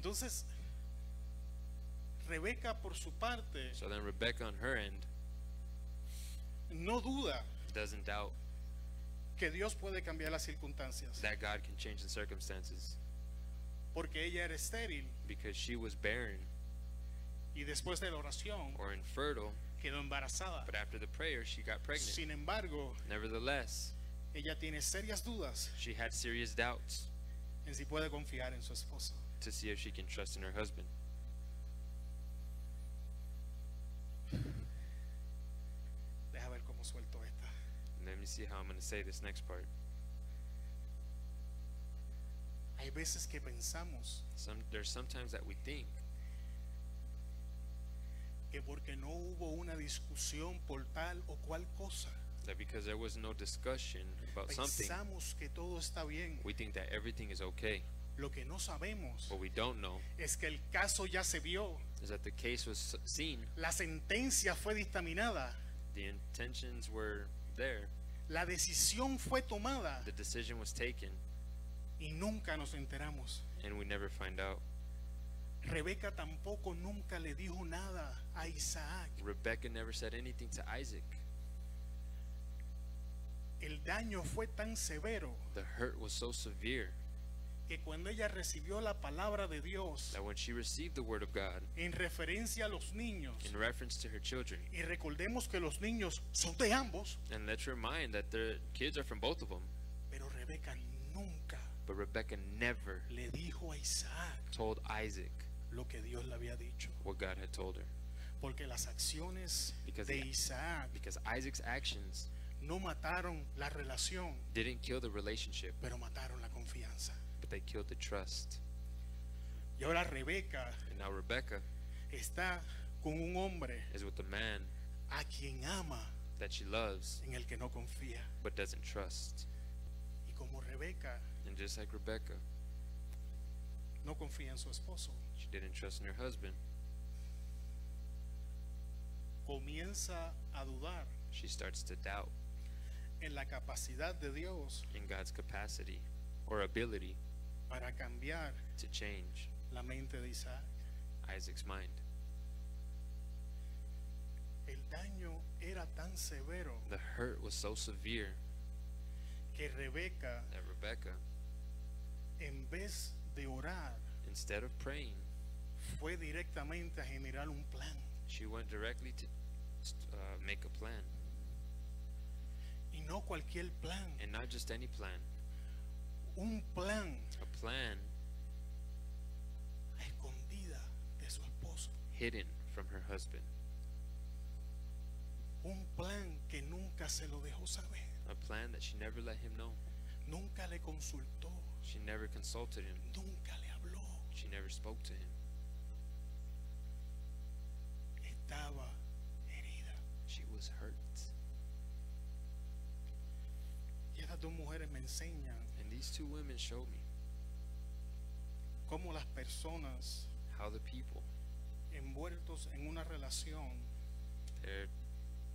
Entonces, Rebeca por su parte So then Rebecca on her end no duda doesn't doubt que Dios puede cambiar las circunstancias, that God can change the circumstances porque ella era estéril because she was barren y después de la oración or infertile, quedó embarazada. but after the prayer she got pregnant. Sin embargo, Nevertheless, ella tiene serias dudas she had serious doubts en si puede confiar en su esposo. To see if she can trust in her husband. Deja ver cómo suelto esta. And let me see how I'm going to say this next part. Hay veces que pensamos Some there's sometimes that we think que porque no hubo una discusión por tal o cual cosa, that because there was no discussion about something, pensamos que todo está bien. we think that everything is okay. Lo que no sabemos What we don't know es que el caso ya se vio, is that the case was seen, la sentencia fue dictaminada, the intentions were there, la decisión fue tomada the decision was taken, y nunca nos enteramos. and we never find out. Rebeca tampoco nunca le dijo nada a Isaac. Rebecca never said anything to Isaac. El daño fue tan severo The hurt was so severe que cuando ella recibió la palabra de Dios that when she received the word of God en referencia a los niños, in reference to her children, y recordemos que los niños son de ambos, and let's remind that the kids are from both of them, pero Rebeca nunca but Rebecca never le dijo a Isaac told Isaac lo que Dios le había dicho, what God had told her. porque las acciones Because de Isaac Because Isaac's actions no mataron la relación, didn't kill the relationship, pero mataron la confianza. They killed the trust. Y ahora Rebeca And now Rebecca está con un hombre is with a man a quien ama that she loves en el que no confía. but doesn't trust. Y como Rebeca And just like Rebecca, no confía en su esposo, she didn't trust in her husband. comienza a dudar She starts to doubt en la capacidad de Dios in God's capacity or ability para cambiar to change la mente de Isaac. Isaac's mind. El daño era tan severo The hurt was so severe que Rebeca, that Rebecca, en vez de orar, instead of praying, fue directamente a generar un plan. she went directly to uh, make a plan. Y no cualquier plan, And not just any plan, un plan a plan a escondida de su esposo. hidden from her husband. Un plan que nunca se lo dejó saber. A plan that she never let him know. Nunca le consultó. She never consulted him. Nunca le habló. She never spoke to him. Estaba estas dos mujeres me enseñan And these two women showed me cómo las personas how the people envueltos en una relación they're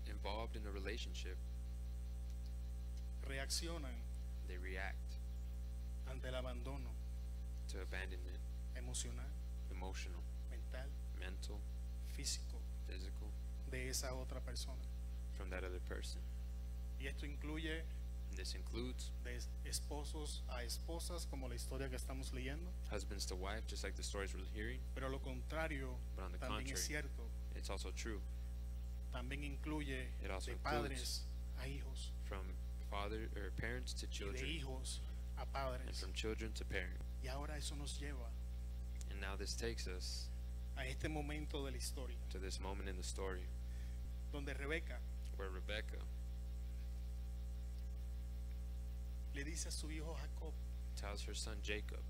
involved in a relationship, reaccionan they react ante el abandono to abandonment, emocional, emotional, mental, mental, físico physical, de esa otra persona. from that other person. Y esto incluye And this includes de esposos a esposas, como la historia que estamos leyendo, husbands to wife, just like the stories we're hearing. pero lo contrario But on the también es contrary, cierto. it's also true También incluye It also de includes padres a hijos from father or parents to y de children, hijos a and from children to parent. Y ahora eso nos lleva And now this takes us a este momento de la historia, to this moment in the story donde Rebeca where Rebecca le dice a su hijo Jacob, tells her son Jacob,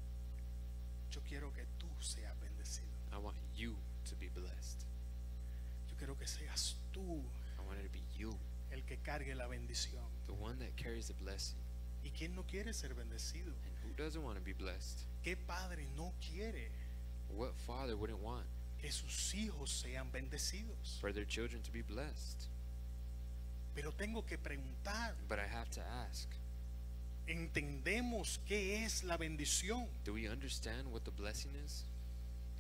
yo quiero que tú seas bendecido. I want you to be blessed. Yo quiero que seas tú I want it to be you, el que cargue la bendición. the one that carries the blessing. ¿Y quién no quiere ser bendecido? And who doesn't want to be blessed? ¿Qué padre no quiere What father wouldn't want que sus hijos sean bendecidos? for their children to be blessed? Pero tengo que preguntar, But I have to ask, ¿entendemos qué es la bendición? do we understand what the blessing is?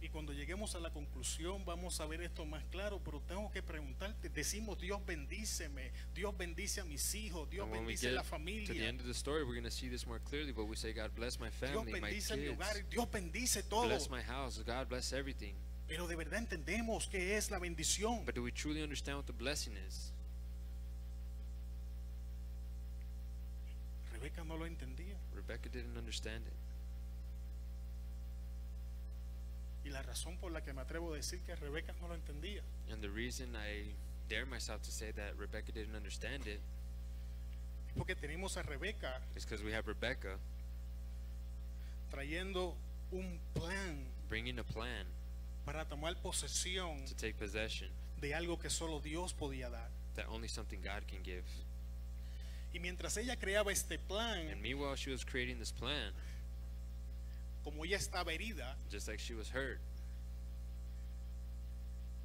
Y cuando lleguemos a la conclusión vamos a ver esto más claro, pero tengo que preguntarte, decimos Dios bendíceme, Dios bendice a mis hijos, Dios bendice la to the familia, end of the story, we're going to see this more clearly. But we say, God bless my Dios family, my bendice mi kids, hogar, Dios bendice todo. bless my house, God bless everything. Pero de verdad entendemos qué es la bendición. But do we truly understand what the blessing is? Rebeca no lo entendía. Rebecca didn't understand it. Y la razón por la que me atrevo a decir que Rebeca no lo entendía And the reason I dare myself to say that Rebecca didn't understand it es porque tenemos a Rebeca is because we have Rebecca trayendo un plan bringing a plan para tomar posesión to take possession de algo que solo Dios podía dar. that only something God can give. Y mientras ella creaba este plan, And meanwhile, she was creating this plan, como ella estaba herida, just like she was hurt,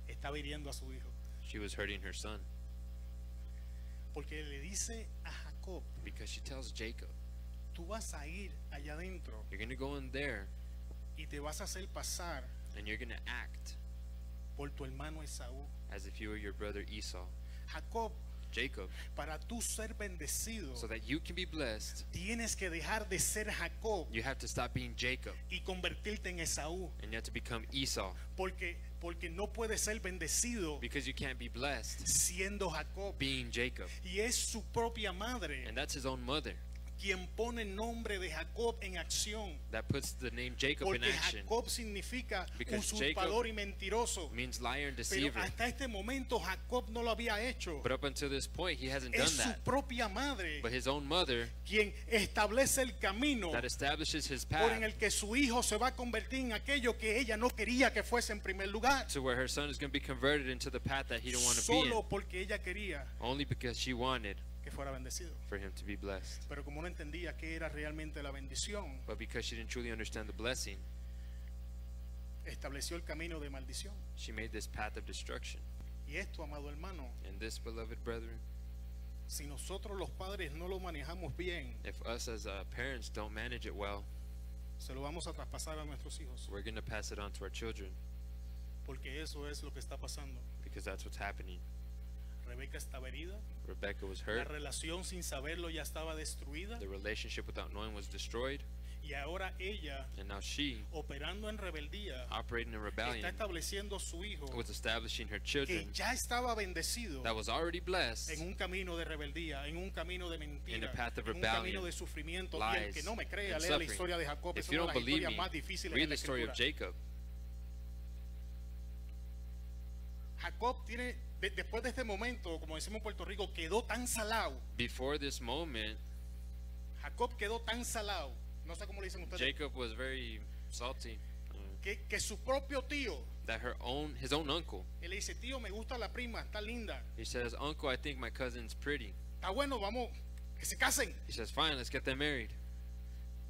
estaba hiriendo a su hijo. she was hurting her son Porque le dice a Jacob, because she tells Jacob, tú vas a ir allá adentro You're going to go in there y te vas a hacer pasar and you're going to act por tu hermano Esaú. as if you were your brother Esau. Jacob, Jacob, para tú ser bendecido, so that you can be blessed, tienes que dejar de ser Jacob you have to stop being Jacob y convertirte en Esaú. and you have to become Esau Porque, porque no puedes ser bendecido because you can't be blessed siendo Jacob. being Jacob. Y es su propia madre And that's his own mother quien pone el nombre de Jacob en acción. that puts the name Jacob in Porque action. Jacob significa Because usurpador y mentiroso. means liar and Pero deceiver. hasta este momento Jacob no lo había hecho. But up until this point, he hasn't done Es su that. propia madre But his own mother quien establece el camino that establishes his por en path el que su hijo se va a convertir en aquello que ella no quería que fuese en primer lugar. to where her son is going to be converted into the path that he didn't want to be Solo in, porque ella quería only because she wanted fuera bendecido. for him to be blessed. Pero como no entendía qué era realmente la bendición, But because she didn't truly understand the blessing, estableció el camino de maldición. she made this path of destruction. Y esto, amado hermano, And this, beloved brethren, si nosotros los padres no lo manejamos bien, if us as uh, parents don't manage it well, se lo vamos a traspasar a nuestros hijos. we're going to pass it on to our children Porque eso es lo que está pasando. because that's what's happening. Rebeca estaba herida, Rebecca was la hurt. relación sin saberlo ya estaba destruida The relationship without knowing was destroyed. y ahora ella, And now she, operando en rebeldía, operating in está rebellion, estableciendo a su hijo was establishing her que children ya estaba bendecido that was already blessed en un camino de rebeldía, en un camino de In mentira, the path of en un rebellion, camino de sufrimiento. y el lies, que no me crea, and lea la suffering. historia de Jacob, es If you una de don't las believe historias me, más difíciles read en la the story of escritura. Jacob. Jacob tiene, de- después de este momento, como decimos en Puerto Rico, quedó tan salado. Before this moment, Jacob quedó tan salado, no sé cómo le dicen ustedes, Jacob was very salty que, que su propio tío, that her own, his own uncle, él le dice, tío, me gusta la prima, está linda, he says, "Uncle, I think my cousin's pretty." está bueno, vamos, que se casen. He says, "Fine, let's get them married."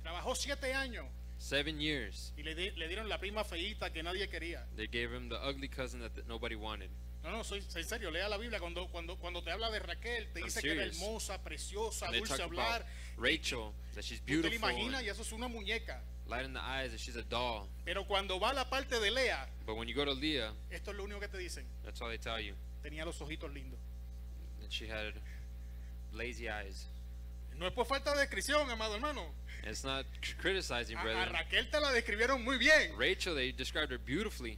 Trabajó siete años Seven years. y le, le dieron la prima feíta que nadie quería. They gave him the ugly cousin that th- nobody wanted. No, no, soy, soy serio, lea la Biblia. Cuando, cuando, cuando te habla de Raquel, te I'm dice que era serious. hermosa, preciosa, And dulce hablar. Rachel, that she's Tú te la beautiful, imaginas y eso es una muñeca. light in the eyes, that she's a doll. Pero cuando va a la parte de Lea, But when you go to Leah, esto es lo único que te dicen. that's all they tell you. Tenía los ojitos lindos. That she had lazy eyes. No es por falta de descripción, amado hermano. It's not criticizing, A, a brethren. Raquel te la describieron muy bien. Rachel, they described her beautifully.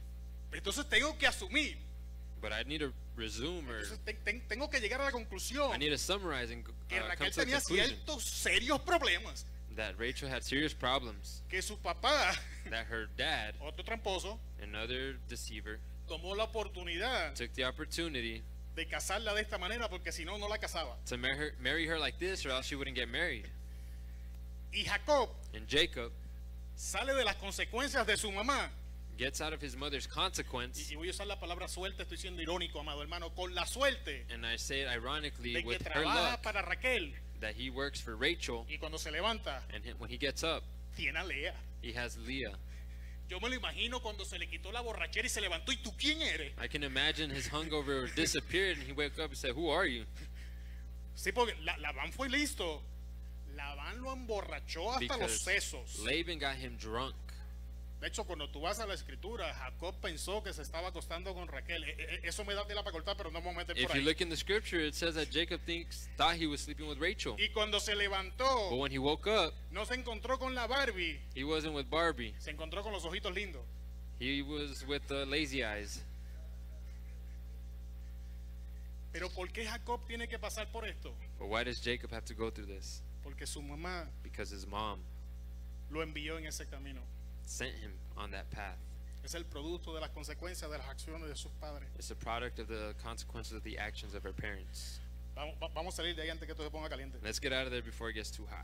Entonces tengo que asumir. But I need to resume or Entonces te- te- tengo que llegar a la conclusión I need to summarize and que uh, come Raquel to the tenía conclusion ciertos serios problemas. that Rachel had serious problems. Que su papá, That her dad, otro tramposo, another deceiver, tomó la oportunidad took the opportunity de casarla de esta manera porque si no, no la casaba. to marry her, marry her like this, or else she wouldn't get married. Y Jacob And Jacob sale de las consecuencias de su mamá. Gets out of his mother's Y, consequence, y voy a usar la palabra suerte, estoy siendo irónico, amado hermano, con la suerte and I say it ironically de que with her trabaja luck para Raquel that he works for Rachel, y cuando se levanta, and he- when he gets up, tiene a Lea. he has Leah. Yo me lo imagino cuando se le quitó la borrachera y se levantó. ¿Y tú quién eres? I can imagine his hungover disappeared, and he woke up and said, "Who are you?" Sí, porque la- Labán fue listo. Labán lo emborrachó hasta los Because sesos. Laban got him drunk. De hecho, cuando tú vas a la escritura, Jacob pensó que se estaba acostando con Raquel. E- e- Eso me da tela para cortar, pero no me voy a meter If por you look in the scripture, it says that Jacob thinks thought he was sleeping with Rachel. Y cuando se But levantó, when he woke up, no se encontró con la Barbie, he wasn't with Barbie. se encontró con los ojitos lindos. He was with the lazy eyes. Pero ¿por qué Jacob tiene que pasar por esto? But why does Jacob have to go through this? Porque su mamá Because his mom lo envió en ese camino. Sent him on that path. Es el producto de las consecuencias de las acciones de sus padres. It's a product of the consequences of the actions of her parents. Vamos, vamos a salir de ahí antes que esto se ponga caliente. Let's get out of there before it gets too hot.